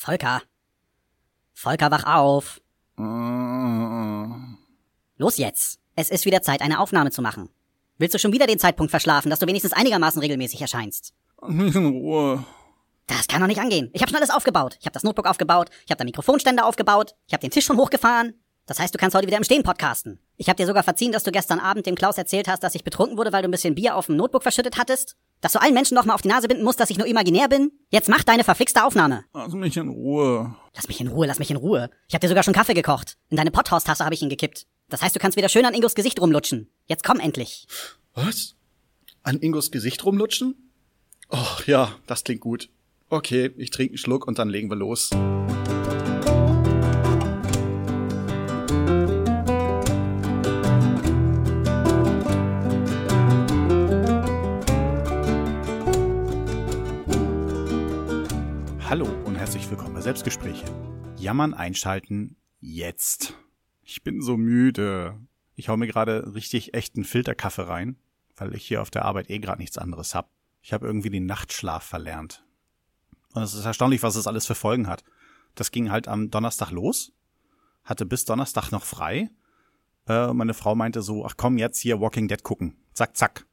Volker. Volker, wach auf. Los jetzt. Es ist wieder Zeit, eine Aufnahme zu machen. Willst du schon wieder den Zeitpunkt verschlafen, dass du wenigstens einigermaßen regelmäßig erscheinst? Nicht in Ruhe. Das kann doch nicht angehen. Ich habe schon alles aufgebaut. Ich habe das Notebook aufgebaut, ich habe den Mikrofonständer aufgebaut, ich habe den Tisch schon hochgefahren. Das heißt, du kannst heute wieder im Stehen podcasten. Ich habe dir sogar verziehen, dass du gestern Abend dem Klaus erzählt hast, dass ich betrunken wurde, weil du ein bisschen Bier auf dem Notebook verschüttet hattest. Dass du allen Menschen noch mal auf die Nase binden musst, dass ich nur imaginär bin. Jetzt mach deine verflixte Aufnahme. Lass mich in Ruhe. Lass mich in Ruhe, lass mich in Ruhe. Ich habe dir sogar schon Kaffee gekocht. In deine Potthaustasse habe ich ihn gekippt. Das heißt, du kannst wieder schön an Ingos Gesicht rumlutschen. Jetzt komm endlich. Was? An Ingos Gesicht rumlutschen? Oh, ja, das klingt gut. Okay, ich trinke einen Schluck und dann legen wir los. Hallo und herzlich willkommen bei Selbstgespräche. Jammern einschalten jetzt. Ich bin so müde. Ich hau mir gerade richtig echten Filterkaffee rein, weil ich hier auf der Arbeit eh gerade nichts anderes hab. Ich habe irgendwie den Nachtschlaf verlernt. Und es ist erstaunlich, was es alles für Folgen hat. Das ging halt am Donnerstag los, hatte bis Donnerstag noch frei. Äh, meine Frau meinte so, ach komm, jetzt hier Walking Dead gucken. Zack, zack.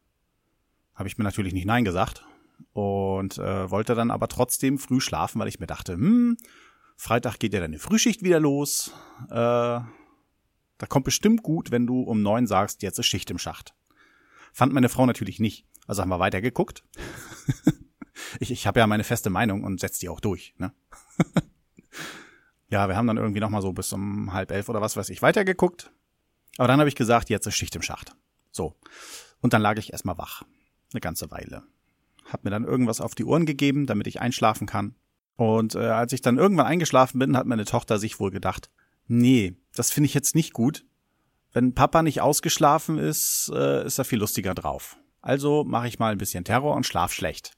Habe ich mir natürlich nicht Nein gesagt und äh, wollte dann aber trotzdem früh schlafen, weil ich mir dachte, hm, Freitag geht ja deine Frühschicht wieder los. Äh, da kommt bestimmt gut, wenn du um neun sagst, jetzt ist Schicht im Schacht. Fand meine Frau natürlich nicht. Also haben wir weitergeguckt. ich ich habe ja meine feste Meinung und setz die auch durch. Ne? ja, wir haben dann irgendwie noch mal so bis um halb elf oder was weiß ich weitergeguckt. Aber dann habe ich gesagt, jetzt ist Schicht im Schacht. So. Und dann lag ich erstmal wach. Eine ganze Weile. Hab mir dann irgendwas auf die Ohren gegeben, damit ich einschlafen kann. Und äh, als ich dann irgendwann eingeschlafen bin, hat meine Tochter sich wohl gedacht, nee, das finde ich jetzt nicht gut. Wenn Papa nicht ausgeschlafen ist, äh, ist er viel lustiger drauf. Also mache ich mal ein bisschen Terror und schlaf schlecht.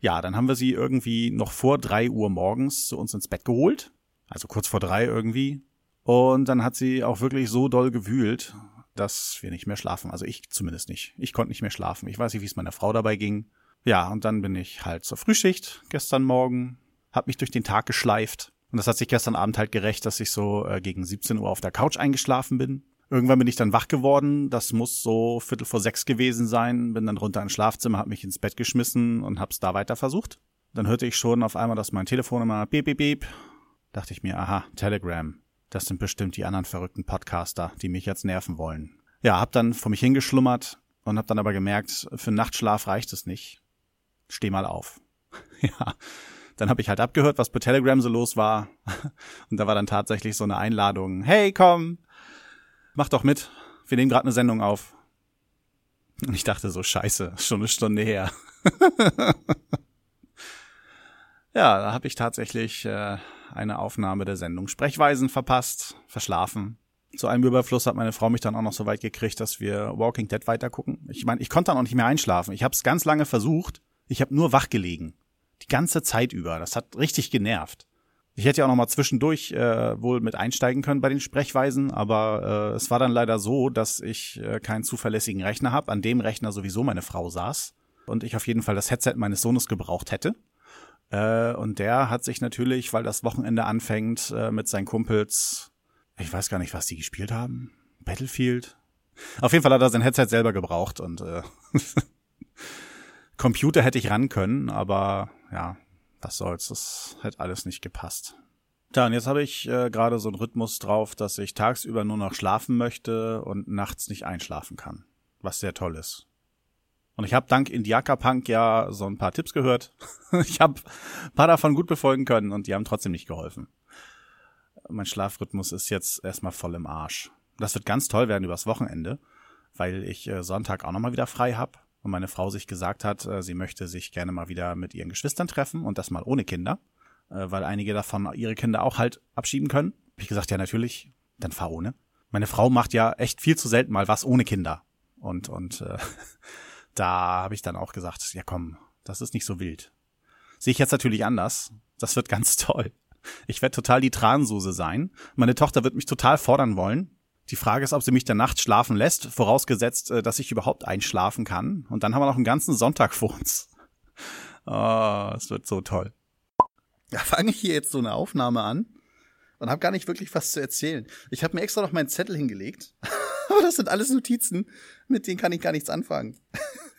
Ja, dann haben wir sie irgendwie noch vor drei Uhr morgens zu uns ins Bett geholt. Also kurz vor drei irgendwie. Und dann hat sie auch wirklich so doll gewühlt, dass wir nicht mehr schlafen. Also ich zumindest nicht. Ich konnte nicht mehr schlafen. Ich weiß nicht, wie es meiner Frau dabei ging. Ja, und dann bin ich halt zur Frühschicht gestern Morgen, hab mich durch den Tag geschleift. Und das hat sich gestern Abend halt gerecht, dass ich so äh, gegen 17 Uhr auf der Couch eingeschlafen bin. Irgendwann bin ich dann wach geworden. Das muss so Viertel vor sechs gewesen sein. Bin dann runter ins Schlafzimmer, hab mich ins Bett geschmissen und hab's da weiter versucht. Dann hörte ich schon auf einmal, dass mein Telefon immer beep, beep, beep. Dachte ich mir, aha, Telegram. Das sind bestimmt die anderen verrückten Podcaster, die mich jetzt nerven wollen. Ja, hab dann vor mich hingeschlummert und hab dann aber gemerkt, für Nachtschlaf reicht es nicht. Steh mal auf. ja. Dann habe ich halt abgehört, was bei Telegram so los war. Und da war dann tatsächlich so eine Einladung. Hey, komm, mach doch mit. Wir nehmen gerade eine Sendung auf. Und ich dachte so, scheiße, schon eine Stunde her. ja, da habe ich tatsächlich äh, eine Aufnahme der Sendung Sprechweisen verpasst, verschlafen. Zu einem Überfluss hat meine Frau mich dann auch noch so weit gekriegt, dass wir Walking Dead weitergucken. Ich meine, ich konnte dann auch nicht mehr einschlafen. Ich habe es ganz lange versucht. Ich habe nur wach gelegen. Die ganze Zeit über. Das hat richtig genervt. Ich hätte ja auch noch mal zwischendurch äh, wohl mit einsteigen können bei den Sprechweisen, aber äh, es war dann leider so, dass ich äh, keinen zuverlässigen Rechner habe, an dem Rechner sowieso meine Frau saß und ich auf jeden Fall das Headset meines Sohnes gebraucht hätte. Äh, und der hat sich natürlich, weil das Wochenende anfängt, äh, mit seinen Kumpels, ich weiß gar nicht, was die gespielt haben, Battlefield. Auf jeden Fall hat er sein Headset selber gebraucht und äh, Computer hätte ich ran können, aber ja, was soll's, das hätte alles nicht gepasst. Tja, und jetzt habe ich äh, gerade so einen Rhythmus drauf, dass ich tagsüber nur noch schlafen möchte und nachts nicht einschlafen kann, was sehr toll ist. Und ich habe dank Indiaka Punk ja so ein paar Tipps gehört. ich habe ein paar davon gut befolgen können und die haben trotzdem nicht geholfen. Mein Schlafrhythmus ist jetzt erstmal voll im Arsch. Das wird ganz toll werden übers Wochenende, weil ich äh, Sonntag auch nochmal wieder frei hab und meine Frau sich gesagt hat, äh, sie möchte sich gerne mal wieder mit ihren Geschwistern treffen und das mal ohne Kinder, äh, weil einige davon ihre Kinder auch halt abschieben können. Hab ich gesagt, ja natürlich, dann fahr ohne. Meine Frau macht ja echt viel zu selten mal was ohne Kinder. Und, und äh, da habe ich dann auch gesagt, ja komm, das ist nicht so wild. Sehe ich jetzt natürlich anders. Das wird ganz toll. Ich werde total die Tranensuse sein. Meine Tochter wird mich total fordern wollen. Die Frage ist, ob sie mich der Nacht schlafen lässt, vorausgesetzt, äh, dass ich überhaupt einschlafen kann. Und dann haben wir noch einen ganzen Sonntag vor uns. Oh, es wird so toll. Ja, fange ich hier jetzt so eine Aufnahme an und habe gar nicht wirklich was zu erzählen. Ich habe mir extra noch meinen Zettel hingelegt, aber das sind alles Notizen, mit denen kann ich gar nichts anfangen.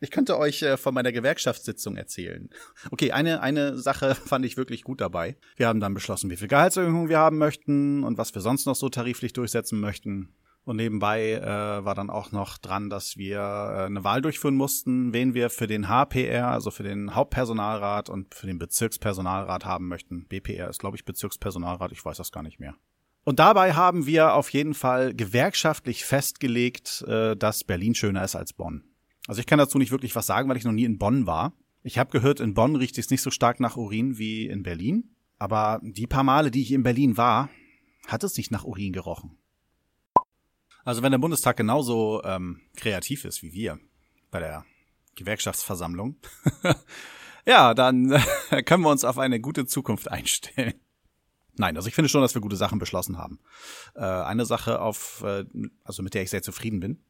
Ich könnte euch äh, von meiner Gewerkschaftssitzung erzählen. Okay, eine, eine Sache fand ich wirklich gut dabei. Wir haben dann beschlossen, wie viel Gehaltserhöhung wir haben möchten und was wir sonst noch so tariflich durchsetzen möchten. Und nebenbei äh, war dann auch noch dran, dass wir äh, eine Wahl durchführen mussten, wen wir für den HPR, also für den Hauptpersonalrat und für den Bezirkspersonalrat haben möchten. BPR ist, glaube ich, Bezirkspersonalrat, ich weiß das gar nicht mehr. Und dabei haben wir auf jeden Fall gewerkschaftlich festgelegt, äh, dass Berlin schöner ist als Bonn. Also ich kann dazu nicht wirklich was sagen, weil ich noch nie in Bonn war. Ich habe gehört, in Bonn riecht es nicht so stark nach Urin wie in Berlin. Aber die paar Male, die ich in Berlin war, hat es nicht nach Urin gerochen. Also wenn der Bundestag genauso ähm, kreativ ist wie wir bei der Gewerkschaftsversammlung, ja, dann können wir uns auf eine gute Zukunft einstellen. Nein, also ich finde schon, dass wir gute Sachen beschlossen haben. Äh, eine Sache, auf, äh, also mit der ich sehr zufrieden bin,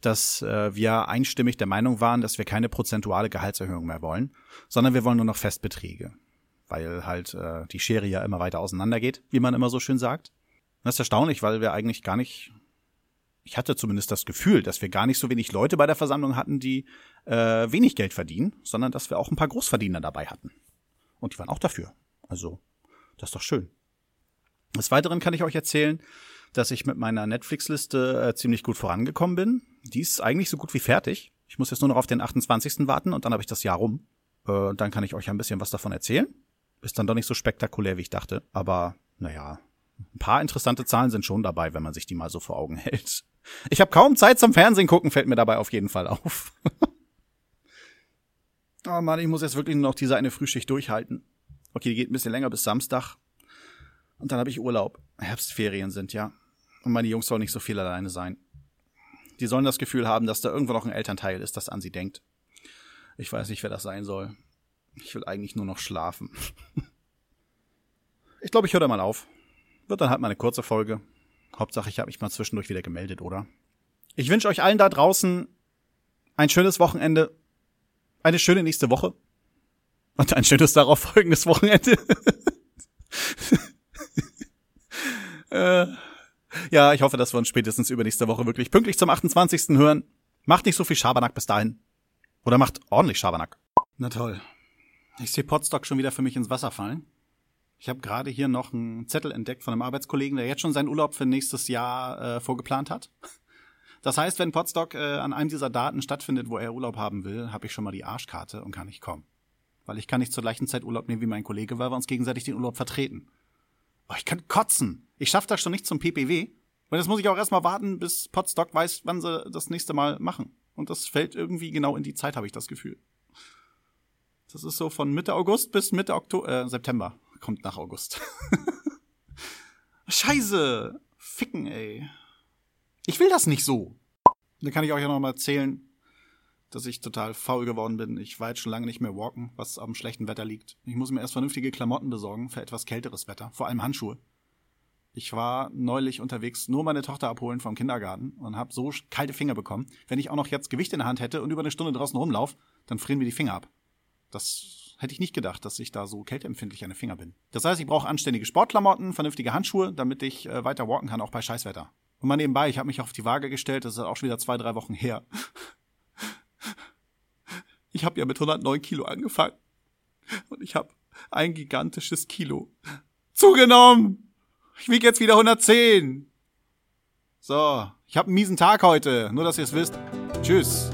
dass äh, wir einstimmig der Meinung waren, dass wir keine prozentuale Gehaltserhöhung mehr wollen, sondern wir wollen nur noch Festbeträge, weil halt äh, die Schere ja immer weiter auseinandergeht, wie man immer so schön sagt. Das ist erstaunlich, weil wir eigentlich gar nicht ich hatte zumindest das Gefühl, dass wir gar nicht so wenig Leute bei der Versammlung hatten, die äh, wenig Geld verdienen, sondern dass wir auch ein paar Großverdiener dabei hatten. Und die waren auch dafür. Also, das ist doch schön. Des Weiteren kann ich euch erzählen, dass ich mit meiner Netflix-Liste äh, ziemlich gut vorangekommen bin. Die ist eigentlich so gut wie fertig. Ich muss jetzt nur noch auf den 28. warten und dann habe ich das Jahr rum. Äh, dann kann ich euch ein bisschen was davon erzählen. Ist dann doch nicht so spektakulär, wie ich dachte. Aber naja, ein paar interessante Zahlen sind schon dabei, wenn man sich die mal so vor Augen hält. Ich habe kaum Zeit zum Fernsehen gucken, fällt mir dabei auf jeden Fall auf. oh Mann, ich muss jetzt wirklich nur noch diese eine Frühschicht durchhalten. Okay, die geht ein bisschen länger bis Samstag. Und dann habe ich Urlaub. Herbstferien sind, ja. Und meine Jungs sollen nicht so viel alleine sein. Die sollen das Gefühl haben, dass da irgendwo noch ein Elternteil ist, das an sie denkt. Ich weiß nicht, wer das sein soll. Ich will eigentlich nur noch schlafen. ich glaube, ich höre da mal auf. Wird dann halt mal eine kurze Folge. Hauptsache, ich habe mich mal zwischendurch wieder gemeldet, oder? Ich wünsche euch allen da draußen ein schönes Wochenende, eine schöne nächste Woche und ein schönes darauf folgendes Wochenende. äh, ja, ich hoffe, dass wir uns spätestens übernächste Woche wirklich pünktlich zum 28. hören. Macht nicht so viel Schabernack bis dahin. Oder macht ordentlich Schabernack. Na toll. Ich sehe Potstock schon wieder für mich ins Wasser fallen. Ich habe gerade hier noch einen Zettel entdeckt von einem Arbeitskollegen, der jetzt schon seinen Urlaub für nächstes Jahr äh, vorgeplant hat. Das heißt, wenn Potstock äh, an einem dieser Daten stattfindet, wo er Urlaub haben will, habe ich schon mal die Arschkarte und kann nicht kommen. Weil ich kann nicht zur gleichen Zeit Urlaub nehmen wie mein Kollege, weil wir uns gegenseitig den Urlaub vertreten. Oh, ich kann kotzen. Ich schaffe das schon nicht zum PPW. Und jetzt muss ich auch erstmal warten, bis Potstock weiß, wann sie das nächste Mal machen. Und das fällt irgendwie genau in die Zeit, habe ich das Gefühl. Das ist so von Mitte August bis Mitte Oktober, äh, September kommt nach August. Scheiße. Ficken, ey. Ich will das nicht so. Dann kann ich euch ja noch mal erzählen, dass ich total faul geworden bin. Ich war jetzt schon lange nicht mehr walken, was am schlechten Wetter liegt. Ich muss mir erst vernünftige Klamotten besorgen für etwas kälteres Wetter, vor allem Handschuhe. Ich war neulich unterwegs, nur meine Tochter abholen vom Kindergarten und habe so kalte Finger bekommen. Wenn ich auch noch jetzt Gewicht in der Hand hätte und über eine Stunde draußen rumlauf, dann frieren mir die Finger ab. Das hätte ich nicht gedacht, dass ich da so kälteempfindlich an den Finger bin. Das heißt, ich brauche anständige Sportklamotten, vernünftige Handschuhe, damit ich äh, weiter walken kann, auch bei Scheißwetter. Und mal nebenbei, ich habe mich auf die Waage gestellt, das ist auch schon wieder zwei, drei Wochen her. Ich habe ja mit 109 Kilo angefangen. Und ich habe ein gigantisches Kilo zugenommen. Ich wiege jetzt wieder 110. So, ich habe einen miesen Tag heute, nur dass ihr es wisst. Tschüss.